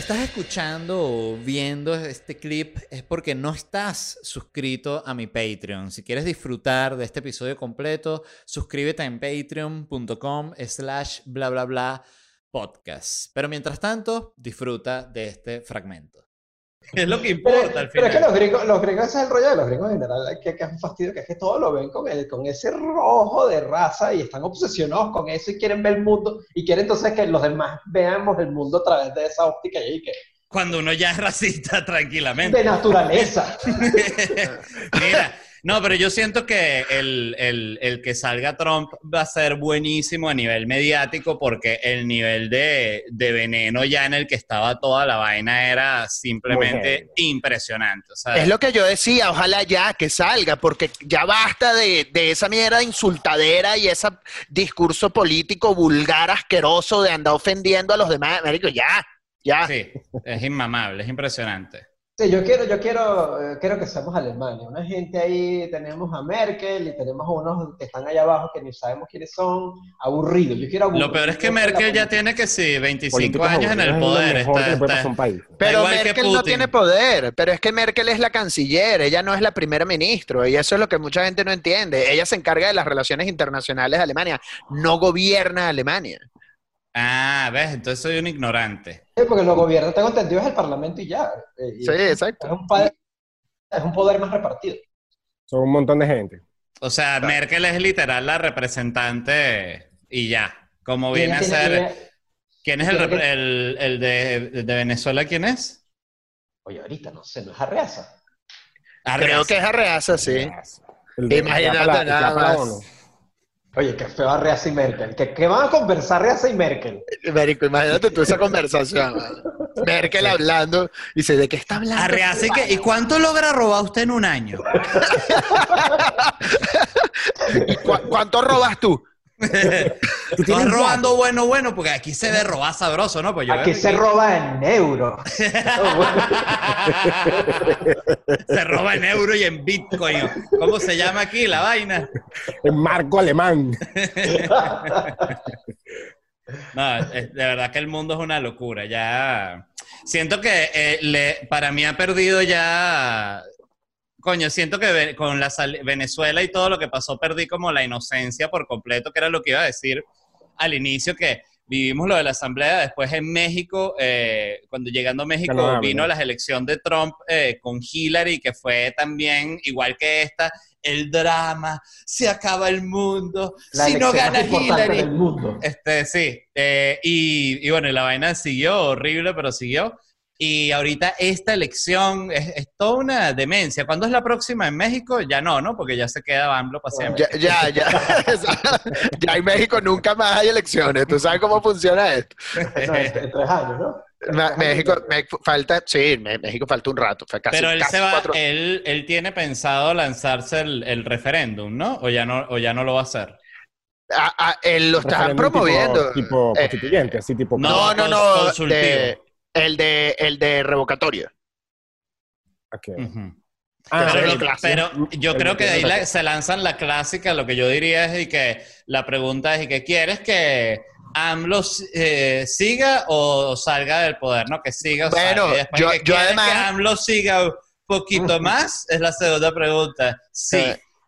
estás escuchando o viendo este clip es porque no estás suscrito a mi Patreon. Si quieres disfrutar de este episodio completo, suscríbete en patreon.com slash bla bla bla podcast. Pero mientras tanto, disfruta de este fragmento. Es lo que importa al Pero es final. que los gringos, los gringos ese es el rollo de los gringos en general, que, que es un fastidio, que es que todo lo ven con, el, con ese rojo de raza y están obsesionados con eso y quieren ver el mundo y quieren entonces que los demás veamos el mundo a través de esa óptica y que Cuando uno ya es racista tranquilamente. de naturaleza. Mira, no, pero yo siento que el, el- el que salga Trump va a ser buenísimo a nivel mediático porque el nivel de, de veneno ya en el que estaba toda la vaina era simplemente impresionante. Es lo que yo decía, ojalá ya que salga, porque ya basta de, de esa mierda de insultadera y ese discurso político vulgar, asqueroso de andar ofendiendo a los demás. Marico, ya, ya. sí, es inmamable, es impresionante. Sí, yo quiero, yo quiero, eh, quiero que seamos Alemania. Una gente ahí, tenemos a Merkel y tenemos a unos que están allá abajo que ni sabemos quiénes son, aburridos. Yo quiero Lo peor es que Merkel ya tiene que sí, 25 Políticos años en el poder. Es está- está- un país. Pero Merkel no tiene poder, pero es que Merkel es la canciller, ella no es la primera ministra, y eso es lo que mucha gente no entiende. Ella se encarga de las relaciones internacionales de Alemania, no gobierna Alemania. Ah, ves, entonces soy un ignorante. Sí, porque los gobiernos, tengo entendido, es el parlamento y ya. Eh, y Sí, es, exacto. un pa- es un poder más repartido. Son un montón de gente. O sea, Merkel es literal la representante y ya. Como viene a ser. ¿Quién es el, que- el, el de, de Venezuela? ¿Quién es? Oye, ahorita no sé, no es Arreaza. Creo que es Arreaza, sí. De- Imagínate nada más. Oye, qué feo Arreaza y Merkel. ¿Qué, qué van a conversar Arreaza y Merkel? Marico, imagínate tú esa conversación. Merkel hablando, dice, ¿de qué está hablando? Arreaza, ¿y, qué- ¿y cuánto logra robar usted en un año? ¿Y cu- ¿Cuánto robas tú? Tú Estás robando bueno, bueno, porque aquí se ve robar sabroso, ¿no? Pues yo Aquí veo se roba en euros. se roba en euro y en bitcoin. ¿Cómo se llama aquí la vaina? El marco alemán. No, es- de verdad que el mundo es una locura. Ya siento que eh, le- para mí ha perdido ya. Coño, siento que con la Venezuela y todo lo que pasó perdí como la inocencia por completo, que era lo que iba a decir al inicio, que vivimos lo de la asamblea, después en México, eh, cuando llegando a México vino la elección de Trump eh, con Hillary, que fue también igual que esta, el drama, se acaba el mundo, La si no gana Hillary. mundo. Este, sí. eh, y, y bueno, y la vaina siguió, horrible, pero siguió. Y ahorita esta elección es, es toda una demencia. ¿Cuándo es la próxima en México? Ya no, ¿no? Porque ya se queda AMLO para siempre. Ya, ya, ya. ya en México nunca más hay elecciones. ¿Tú sabes cómo funciona esto? No, en, en tres años, ¿no? México, me- falta, sí, México falta un rato. fue casi, Pero él casi se va, cuatro- él, él tiene pensado lanzarse el, el referéndum, ¿no? O ya no, o ya no lo va a hacer. Ah, ah, él lo están Referéndum promoviendo. Tipo, tipo Eh, constituyente, así tipo. No, no, no, cons- no. consultivo. de- el, de, el de revocatoria. Ok. Ujú. Ah, Pero lo- yo El creo que de ahí la- se lanzan la clásica, lo que yo diría es y que la pregunta es, ¿y qué quieres que AMLO eh, siga o salga del poder? ¿No? Que siga o Bueno, salga. Yo- ¿qué yo además- que AMLO siga un poquito más? Es la segunda pregunta. Sí.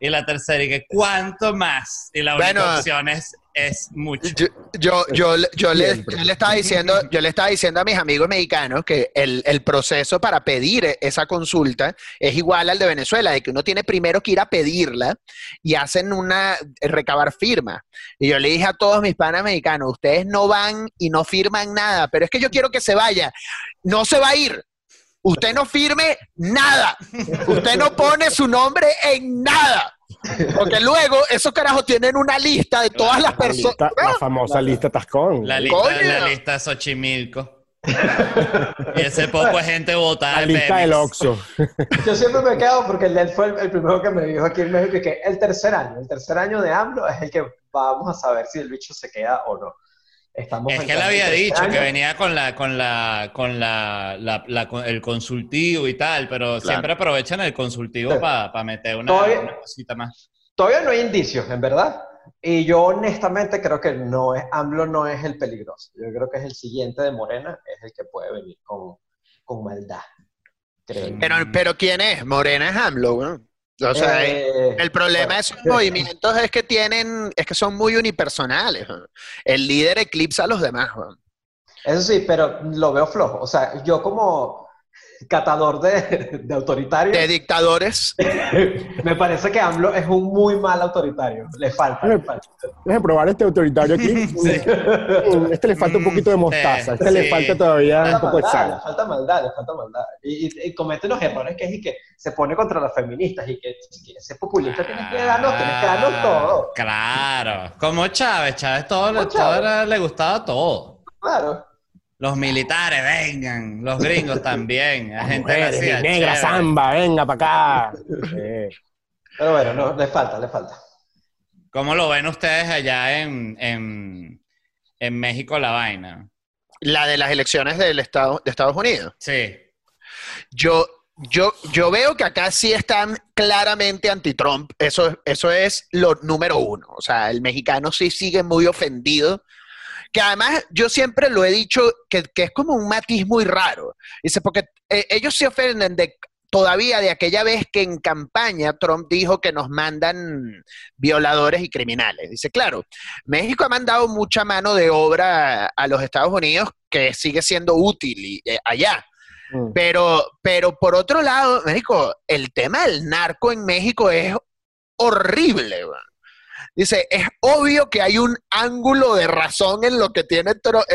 Y la tercera, ¿y que cuánto más? Y la única Bueno, opción es, es mucho. Yo, yo, yo, yo le, yo le estaba diciendo, yo le estaba diciendo a mis amigos mexicanos que el, el proceso para pedir esa consulta es igual al de Venezuela, de que uno tiene primero que ir a pedirla y hacen una recabar firma. Y yo le dije a todos mis panas mexicanos, ustedes no van y no firman nada, pero es que yo quiero que se vaya. No se va a ir. Usted no firme nada. Usted no pone su nombre en nada. Porque luego esos carajos tienen una lista de todas las La, personas. la famosa lista Tascón. La lista, Coño. la lista Xochimilco. y ese poco de gente votada La en lista del. Oxxo. Yo siempre me quedo porque el de él fue el, el primero que me dijo aquí en México y que el tercer año, el tercer año de AMLO es el que vamos a saber si el bicho se queda o no. Estamos Es que él había dicho que venía con la, con la, con la, la- la- con el consultivo y tal, pero siempre aprovechan el consultivo Sí. para meter una, Todavía- una cosita más. Todavía no hay indicios, en verdad, Y yo honestamente creo que no es, AMLO no es el peligroso. Yo creo que es el siguiente de Morena, es el que puede venir con, con maldad. Creo. Pero, pero ¿quién es? Morena es AMLO, weón. O sea, Eh, el problema de esos movimientos es que tienen, es que son muy unipersonales. El líder eclipsa a los demás. Eso sí, pero lo veo flojo. O sea, yo como catador de, de autoritario, De dictadores. me parece que AMLO es un muy mal autoritario. Le falta, le falta. Déjame probar este autoritario aquí. Mm, Este le falta un poquito de mostaza. Este le falta todavía un falta poco de maldad, sal. le falta maldad, le falta maldad. Y, y- y comete unos errores que es y que se pone contra las feministas y que si quieres ser populista tienes que darnos, tienes que darnos todo. Claro. Como Chávez, Chávez todo, le- Como todo Chávez. era- le gustaba todo. Claro. Los militares, vengan. Los gringos también. La gente Mujeres, y negra, samba, venga para acá. Pero bueno, no, le falta, le falta. ¿Cómo lo ven ustedes allá en, en, en México la vaina? La de las elecciones del Estado, de Estados Unidos. Sí. Yo, yo, yo veo que acá sí están claramente anti-Trump. Eso, eso es lo número uno. O sea, el mexicano sí sigue muy ofendido. Que además yo siempre lo he dicho que, que es como un matiz muy raro. Dice, porque eh, ellos se ofenden de todavía de aquella vez que en campaña Trump dijo que nos mandan violadores y criminales. Dice, claro, México ha mandado mucha mano de obra a, los Estados Unidos que sigue siendo útil y, eh, allá. mm. Pero, pero por otro lado, México, el tema del narco en México es horrible. Dice, es obvio que hay un ángulo de razón en lo que tiene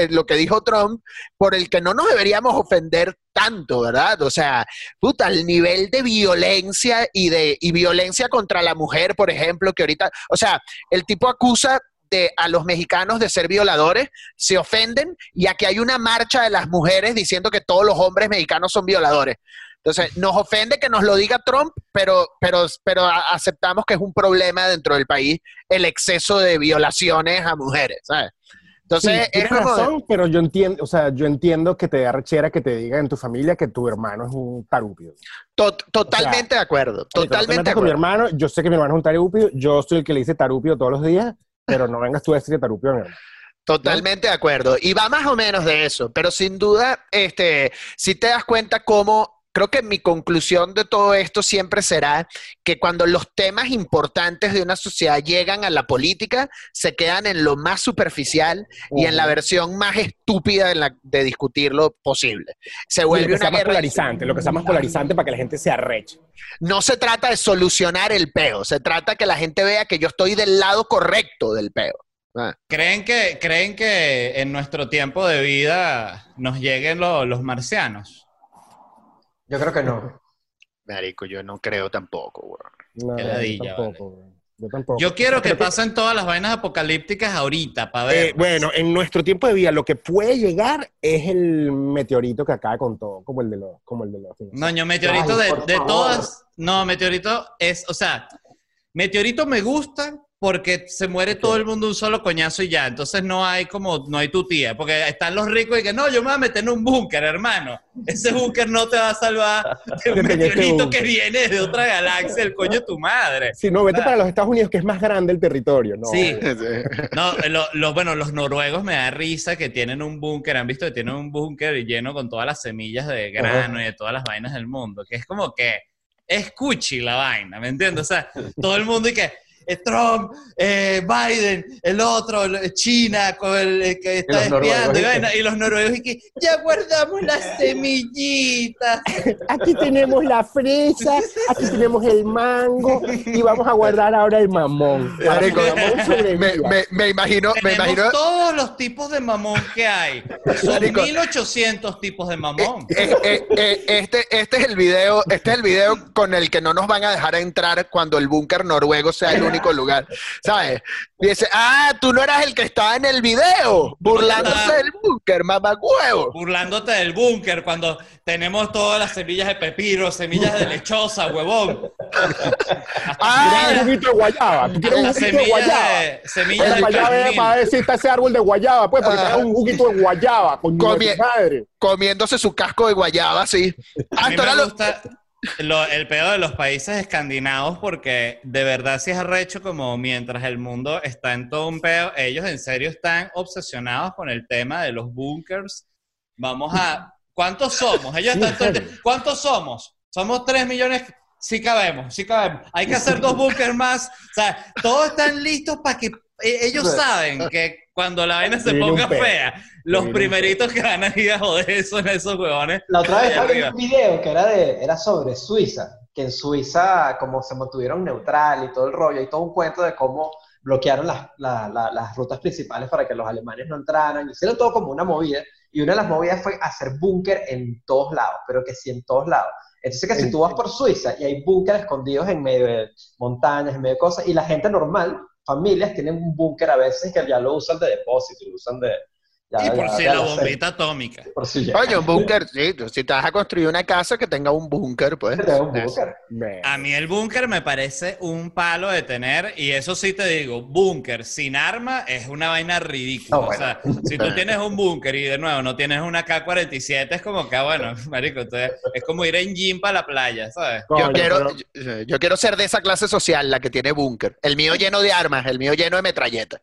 lo que dijo Trump, por el que no nos deberíamos ofender tanto, ¿verdad? O sea, puta, el nivel de violencia y de y violencia contra la mujer, por ejemplo, que ahorita, o sea, el tipo acusa de, a los mexicanos de ser violadores, se ofenden y aquí hay una marcha de las mujeres diciendo que todos los hombres mexicanos son violadores. Entonces, nos ofende que nos lo diga Trump, pero, pero, pero aceptamos que es un problema dentro del país el exceso de violaciones a mujeres, ¿sabes? Entonces, Sí, es como de- razón, pero yo entiendo, o sea, yo entiendo que te da rechera que te diga en tu familia que tu hermano es un tarúpido. to- totalmente de acuerdo, Marico, no te totalmente de metas con mi acuerdo. hermano, yo sé que mi hermano es un tarúpido, yo soy el que le dice tarúpido todos los días, pero no vengas tú a decirle tarúpido a mi hermano. Totalmente de acuerdo. Y va más o menos de eso, pero sin duda, este, si te das cuenta cómo, creo que mi conclusión de todo esto siempre será que cuando los temas importantes de una sociedad llegan a la política, se quedan en lo más superficial y en la versión más estúpida de, la- de discutirlo posible. Se Y lo vuelve que sea una más guerra. polarizante, lo que sea más polarizante para que la gente se arreche. No se trata de solucionar el peo, se trata que la gente vea que yo estoy del lado correcto del peo. Ah. ¿Creen que, ¿Creen que en nuestro tiempo de vida nos lleguen lo- los marcianos? Yo creo que no. Marico, yo no creo tampoco, weón. No, yo tampoco. Yo tampoco. Yo quiero que pasen todas las vainas apocalípticas ahorita para ver. Eh, bueno, en nuestro tiempo de vida lo que puede llegar es el meteorito que acá contó, como el de los, como el de los. No, yo meteorito Ay, de, de todas. No, meteorito es, o sea, meteorito me gusta porque se muere todo el mundo un solo coñazo y ya. Entonces no hay como, no hay tu tía. Porque están los ricos y que no, yo me voy a meter en un búnker, hermano. Ese búnker no te va a salvar de un meteorito que viene de otra galaxia, el coño de tu madre. Si no, vete para los Estados Unidos, que es más grande el territorio, ¿no? Sí. No, eh, lo- lo- bueno, los noruegos me da risa que tienen un búnker, han visto que tienen un búnker lleno con todas las semillas de grano y de todas las vainas del mundo, que es como que es cuchi la vaina, ¿me entiendes? O sea, todo el mundo y que es Trump, eh, Biden, el otro, el- China, con el, el que está espiando, y, los noruegos y que ya guardamos las semillitas. Aquí tenemos la fresa, aquí tenemos el mango y vamos a guardar ahora el mamón. Marico, me, sobreviva. me- me imagino, me Tenemos imagino todos los tipos de mamón que hay. Son Marico. 1800 tipos de mamón. Eh, eh, eh, este, este es el video, este es el video con el que no nos van a dejar entrar cuando el búnker noruego sea el único lugar, ¿sabes? Dice, ah, tú no eras el que estaba en el video, burlándose del búnker, mamagüevo. burlándote del búnker cuando tenemos todas las semillas de pepino, semillas de lechosa, huevón. Ah, ¿Quieres un juguito de guayaba? ¿Tú quieres un juguito de semilla guayaba? de, semilla Ven de jazmín. para ver si está ese árbol de guayaba, pues, porque Ah. un juguito de guayaba, con Comie- madre. comiéndose su casco de guayaba, sí. Ah, A mí esto me era lo- gusta, lo- el peor de los países escandinavos porque de verdad sí es arrecho como mientras el mundo está en todo un peo, ellos en serio están obsesionados con el tema de los bunkers. Vamos a... ¿Cuántos somos? Ellos están todo el ¿Cuántos somos? Somos 3 millones. Sí cabemos, sí cabemos. Hay que hacer dos bunkers más. O sea, todos están listos para que... e- Ellos saben que cuando la vaina se ponga fea, los primeritos que van a ir a joder son esos huevones. La otra vez había un video que era, de, era sobre Suiza, que en Suiza como se mantuvieron neutral y todo el rollo, y todo un cuento de cómo bloquearon las, la- la- las rutas principales para que los alemanes no entraran, hicieron todo como una movida, y una de las movidas fue hacer búnker en todos lados, pero que sí en todos lados. Entonces que si tú vas por Suiza y hay búnker escondidos en medio de montañas, en medio de cosas, y la gente normal, familias, tienen un búnker a veces que ya lo usan de depósito, lo usan de... ya- Y por ya- si ya la lo sé. bombita atómica. Por si ya. Oye, un búnker, sí, si te vas a construir una casa que tenga un búnker, pues. Un búnker. A mí el búnker me parece un palo de tener, y eso sí te digo, búnker sin arma es una vaina ridícula. Bueno. O sea, si tú tienes un búnker y de nuevo no tienes una K-47, es como que, ah, bueno, marico, entonces es como ir en gym para la playa, ¿sabes? Yo Coño, quiero, pero- yo, yo quiero ser de esa clase social, la que tiene búnker. El mío lleno de armas, el mío lleno de metralleta.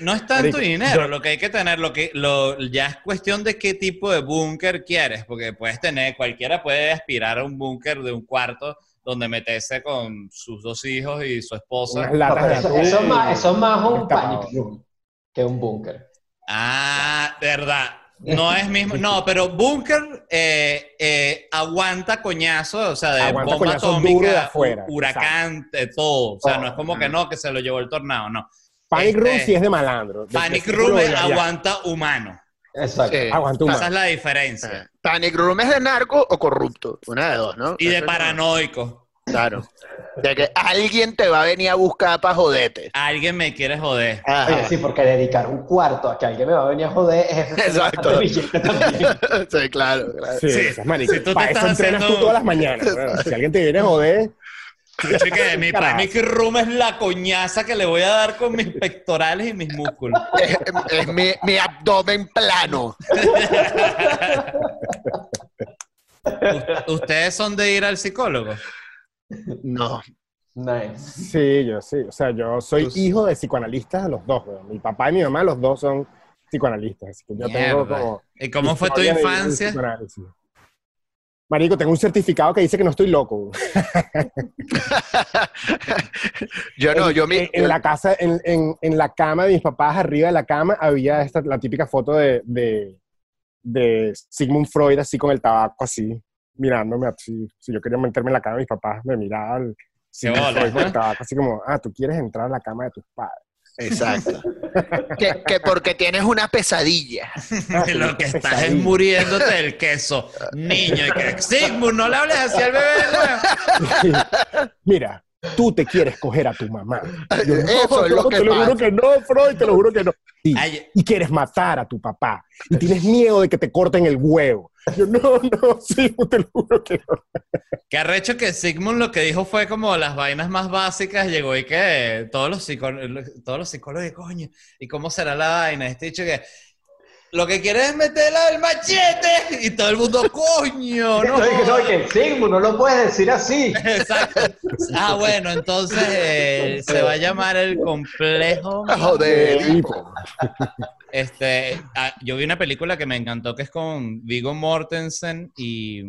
No es tanto Marico, dinero, yo- lo que hay que tener, lo que lo, ya es cuestión de qué tipo de búnker quieres, porque puedes tener, cualquiera puede aspirar a un búnker de un cuarto donde meterse con sus dos hijos y su esposa. Eso, es más, eso es más un panic room que un búnker. Ah, verdad. No es mismo. No, pero Bunker eh, eh, aguanta coñazo, o sea, de Aguanta bomba atómica, de afuera, huracán, de todo. O sea, no es como que Oh. no, que se lo llevó el tornado, no. Panic Este, Room sí es de malandro. de- Panic Room aguanta humano. Exacto. Sí. Aguanta un Esa es la diferencia. Panic Room es de narco o corrupto. Una de dos, ¿no? Y de paranoico. Claro. De que alguien te va a venir a buscar para joderte. Alguien me quiere joder. Oye, sí, porque dedicar un cuarto a que alguien me va a venir a joder es Exacto. sí, claro, claro. Sí, Sí, esas maricas. si tú te Para eso estás entrenas haciendo- tú todas las mañanas. Si alguien te viene a joder, mi. Panic Room es la coñaza que le voy a dar con mis pectorales y mis músculos. Es, es mi, mi abdomen plano. ¿Ustedes son de ir al psicólogo? No. Nice. sí, yo sí. O sea, yo soy hijo de psicoanalistas, los dos. weón. Mi papá y mi mamá, los dos son psicoanalistas. Así que yo tengo como. ¿Y cómo fue tu historia de- de infancia? Marico, tengo un certificado que dice que no estoy loco. yo no, yo mi. en, en la casa, en, en- en la cama de mis papás, arriba de la cama, había esta, la típica foto de, de, de Sigmund Freud, así con el tabaco, así, mirándome. Así, si yo quería meterme en la cama de mis papás, me miraba el Sigmund bola, Freud con ¿no? el tabaco, así como, ah, tú quieres entrar a la cama de tus padres. Exacto. que, que porque tienes una pesadilla. Ah, lo que estás es pesadilla. muriéndote del queso, niño. Y que, Sigmund, no le hables así al bebé. ¿no? Mira, tú te quieres coger a tu mamá. Yo, no, Eso es lo no, que Te lo juro que no, Freud, te lo juro que no. Sí. Y quieres matar a tu papá y tienes miedo de que te corten el huevo. Yo, no, no, sí, te lo juro que no. Qué arrecho que Sigmund lo que dijo fue como las vainas más básicas, llegó y que todos los, psicó- todos los psicólogos, coño, ¿y cómo será la vaina? Este dicho que lo que quiere es meterla del machete y todo el mundo, coño, no. No, que, no, jodas". que Sigmund, no lo puedes decir así. Exacto. Ah, bueno, entonces eh, se va a llamar el complejo. Joder. Este, ah, yo vi una película que me encantó que es con Viggo Mortensen y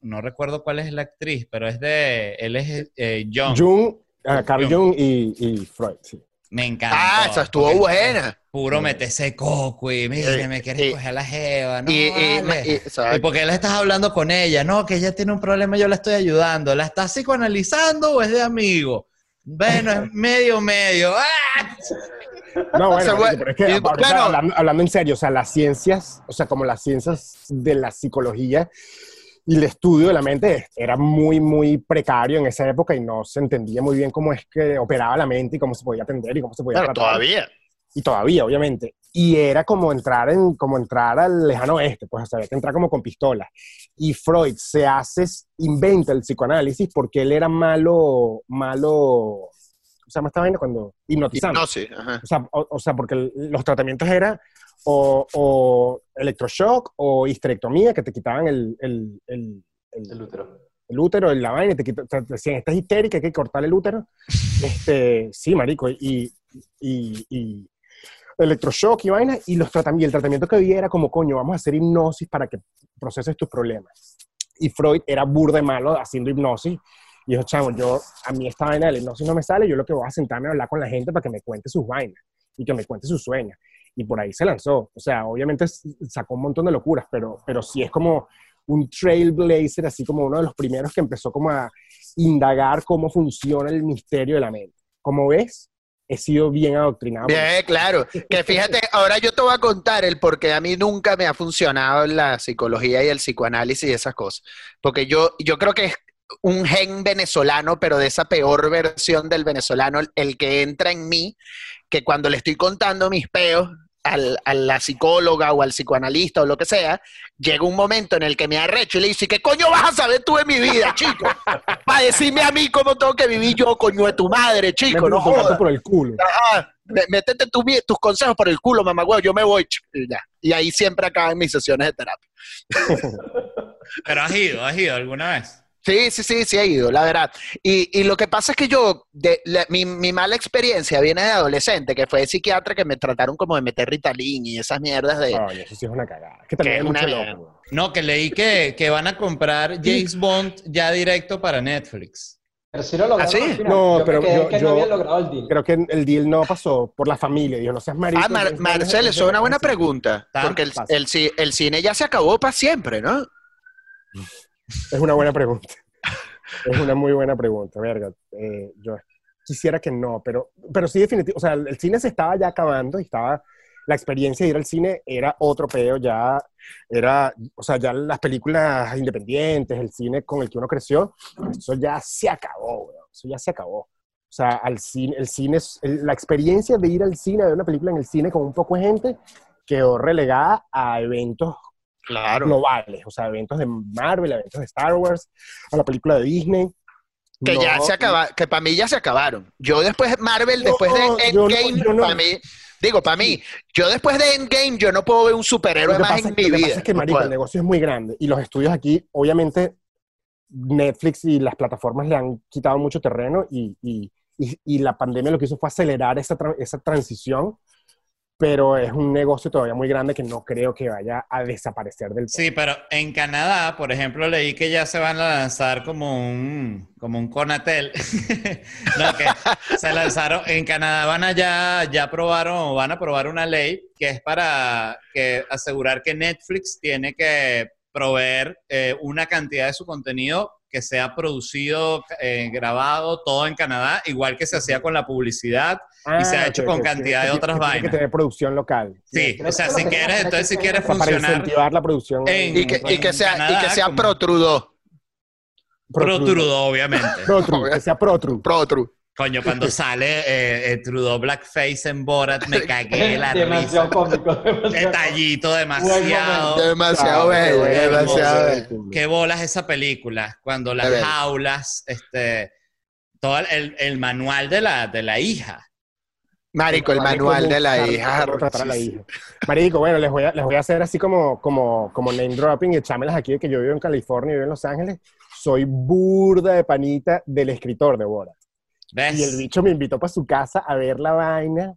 no recuerdo cuál es la actriz, pero es de, él es eh, John. Jung, ah, Carl Jung. Jung y, y Freud, sí. Me encantó. Ah, esa estuvo porque buena. Puro metese coco y mire, Eh, me quieres y- coger la jeva, no Y, y- vale. y- ¿Y exacto. por qué le estás hablando con ella? No, que ella tiene un problema, yo la estoy ayudando. ¿La estás psicoanalizando o es de amigo? Bueno, es medio, medio. ¡Ah! No, bueno, O sea, marico, bueno, pero es que y- ahorita claro. hablando, hablando en serio, o sea, las ciencias, o sea, como las ciencias de la psicología y el estudio de la mente era muy, muy precario en esa época y no se entendía muy bien cómo es que operaba la mente y cómo se podía atender y cómo se podía Claro, tratar. todavía. y todavía, obviamente. Y era como entrar, en, como entrar al lejano oeste, pues o sea, había que entrar como con pistolas. Y Freud se hace, inventa el psicoanálisis porque él era malo, malo, ¿cómo se llama esta vaina? Cuando hipnotizante. Hipnosis. Ajá. O sea, o, o sea, porque el- los tratamientos eran o, o electroshock o histerectomía, que te quitaban el, el, el, el- El útero. el útero, la vaina, y te quita, o sea, te decían, estás histérica, hay que cortar el útero. Este, sí, marico, y, y, y electroshock y vaina, y los tratamientos, el tratamiento que había era como, coño, vamos a hacer hipnosis para que proceses tus problemas. Y Freud era burda de malo haciendo hipnosis, y dijo, chavo, yo, a mí esta vaina de la hipnosis no me sale, yo lo que voy a sentarme a hablar con la gente para que me cuente sus vainas, y que me cuente sus sueños. Y por ahí se lanzó. O sea, obviamente sacó un montón de locuras, pero, pero sí es como un trailblazer, así como uno de los primeros que empezó como a indagar cómo funciona el misterio de la mente. Como ves, he sido bien adoctrinado. Bien, claro. Que fíjate, ahora yo te voy a contar el por qué a mí nunca me ha funcionado la psicología y el psicoanálisis y esas cosas. Porque yo, yo creo que es un gen venezolano, pero de esa peor versión del venezolano, el que entra en mí, que cuando le estoy contando mis peos al- a la psicóloga o al psicoanalista o lo que sea, llega un momento en el que me arrecho y le dice, ¿qué coño vas a saber tú de mi vida, chico? Para decirme a mí cómo tengo que vivir yo, coño de tu madre, chico, Métete no jodas. por el culo. Mé- métete tu tus consejos por el culo, mamá, yo me voy. Y, ya. y ahí siempre acaban mis sesiones de terapia. Pero has ido, has ido alguna vez. Sí, sí, sí, sí he ido, la verdad. Y, y lo que pasa es que yo, de, la- mi, mi mala experiencia viene de adolescente, que fue de psiquiatra que me trataron como de meter Ritalin y esas mierdas de... Coño, eso sí es una cagada. Es que también Que hay es una mucho mierda. loco. weón. No, que leí que, que van a comprar James Bond ya directo para Netflix. Pero si lo lograron ¿Ah, sí? al final. No, Yo pero me quedé yo- que yo- no habían logrado el deal. Creo que el deal no pasó por la familia. Dijo, no seas marico. Ah, Mar- Marcel, eso es una buena pregunta, Tan porque el, el el cine ya se acabó para siempre, ¿no? Es una buena pregunta. Es una muy buena pregunta, verga. Eh, yo quisiera que no, pero, pero sí definitivo. O sea, el cine se estaba ya acabando y estaba... La experiencia de ir al cine era otro peo, ya era, o sea, ya las películas independientes, el cine con el que uno creció, eso ya se acabó, weón. Eso ya se acabó. O sea, al cine, el cine, el- la experiencia de ir al cine, a ver una película en el cine con un poco de gente, quedó relegada a eventos Claro. globales, o sea, eventos de Marvel, eventos de Star Wars, a la película de Disney. Que No, ya se acaba, que para mí ya se acabaron. Yo después, Marvel, No, después de Endgame, no. para mí, digo, para mí, yo después de Endgame, yo no puedo ver un Lo superhéroe más en lo mi que pasa vida. es que, marico, el negocio es muy grande y los estudios aquí, obviamente, Netflix y las plataformas le han quitado mucho terreno y, y- y- y la pandemia lo que hizo fue acelerar esa, tra- esa transición, pero es un negocio todavía muy grande que no creo que vaya a desaparecer del todo. Sí, pero en Canadá, por ejemplo, leí que ya se van a lanzar como un, como un Conatel. no, que se lanzaron, en Canadá van a ya, ya aprobaron, o van a aprobar una ley que es para que asegurar que Netflix tiene que proveer eh, una cantidad de su contenido que sea producido, eh, grabado, todo en Canadá, igual que se hacía con la publicidad. y se ha hecho con cantidad que de otras que tiene que vainas. tener producción local. Sí, o sea, si quieres, entonces si quieres sea, para funcionar incentivar la producción. en- Y que, y que sea, y que Canadá, sea como- pro Trudeau. Pro Trudeau, obviamente. Pro True, que sea Pro True. Pro True. Coño, cuando sale eh, eh, Trudeau Blackface en Borat, me cagué la demasiado risa. cómico. demasiado Detallito demasiado. Demasiado Ah, bello, demasiado qué bello. Qué bolas esa película. Cuando las bello. jaulas, este, todo el, el manual de la, de la hija. Marico, el manual de la hija. Cómo tratar a la hija. Marico, bueno, les voy a, les voy a hacer así como, como, como name dropping y echármelas aquí de que yo vivo en California y vivo en Los Ángeles. Soy burda de panita del escritor de Borat. ¿Ves? Y el bicho me invitó para su casa a ver la vaina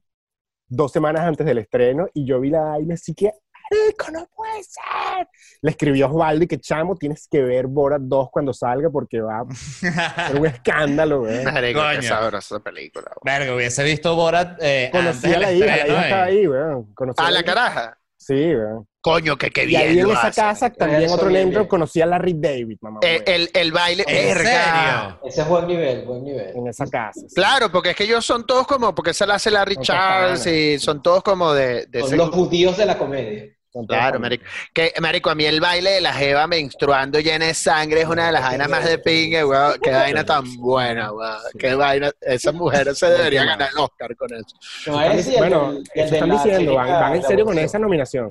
dos semanas antes del estreno y yo vi la vaina así que, ¡Marico, no puede ser! Le escribió a Osvaldo y que, chamo, tienes que ver Borat 2 cuando salga porque va a ser un escándalo, güey. Qué sabrosa esa película. güey. Verga, hubiese visto Borat eh, Conocí antes a la del hija, la estreno hija y- estaba ahí, güey. Conocí Ah, a la hija. caraja. Sí, güey. Coño, que qué Y bien. ahí en lo esa hace. casa, también Eso otro bien, name drop, bien. conocí a Larry David, mamá. Eh, el, el baile. ¿En serio? Ese es buen nivel, buen nivel. en esa casa. sí. Claro, porque es que ellos son todos como, porque se la hace Larry Son Charles y son todos como de, de Son ese- los judíos de la comedia. Claro, marico. Que, marico, a mí el baile de la jeva menstruando llena de sangre es una de las vainas más de pingue, weón. Qué vaina tan buena, weón. Qué vaina. Esa mujer se debería ganar el Oscar con eso. No, ese y el Bueno, el eso están diciendo, van, en serio con esa nominación.